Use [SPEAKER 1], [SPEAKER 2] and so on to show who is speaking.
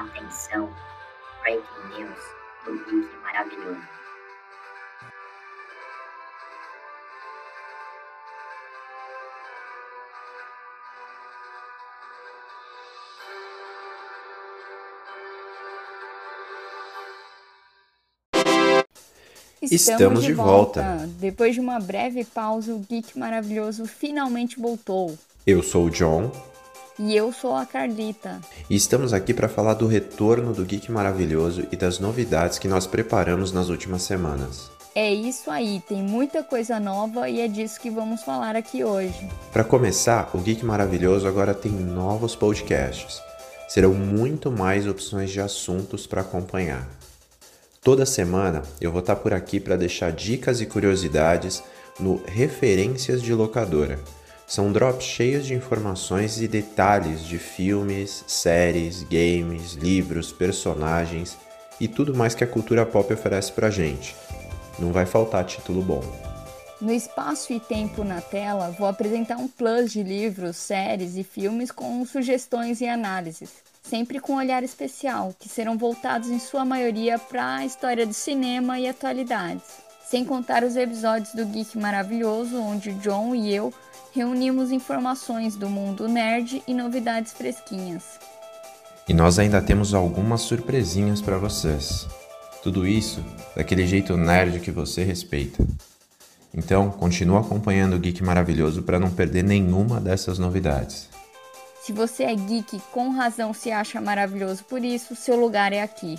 [SPEAKER 1] Atenção, Breaking News do Geek Maravilhoso.
[SPEAKER 2] Estamos, de volta.
[SPEAKER 3] Depois de uma breve pausa, o Geek Maravilhoso finalmente voltou.
[SPEAKER 2] Eu sou o John.
[SPEAKER 3] E eu sou a Carlita.
[SPEAKER 2] E estamos aqui para falar do retorno do Geek Maravilhoso e das novidades que nós preparamos nas últimas semanas.
[SPEAKER 3] É isso aí, tem muita coisa nova e é disso que vamos falar aqui hoje.
[SPEAKER 2] Para começar, o Geek Maravilhoso agora tem novos podcasts. Serão muito mais opções de assuntos para acompanhar. Toda semana eu vou estar por aqui para deixar dicas e curiosidades no Referências de Locadora. São drops cheios de informações e detalhes de filmes, séries, games, livros, personagens e tudo mais que a cultura pop oferece pra gente. Não vai faltar título bom.
[SPEAKER 3] No espaço e tempo na tela, vou apresentar um plus de livros, séries e filmes com sugestões e análises sempre com um olhar especial, que serão voltados em sua maioria para a história do cinema e atualidades. Sem contar os episódios do Geek Maravilhoso, onde John e eu reunimos informações do mundo nerd e novidades fresquinhas.
[SPEAKER 2] E nós ainda temos algumas surpresinhas para vocês. Tudo isso daquele jeito nerd que você respeita. Então, continua acompanhando o Geek Maravilhoso para não perder nenhuma dessas novidades.
[SPEAKER 3] Se você é geek, com razão se acha maravilhoso por isso, seu lugar é aqui.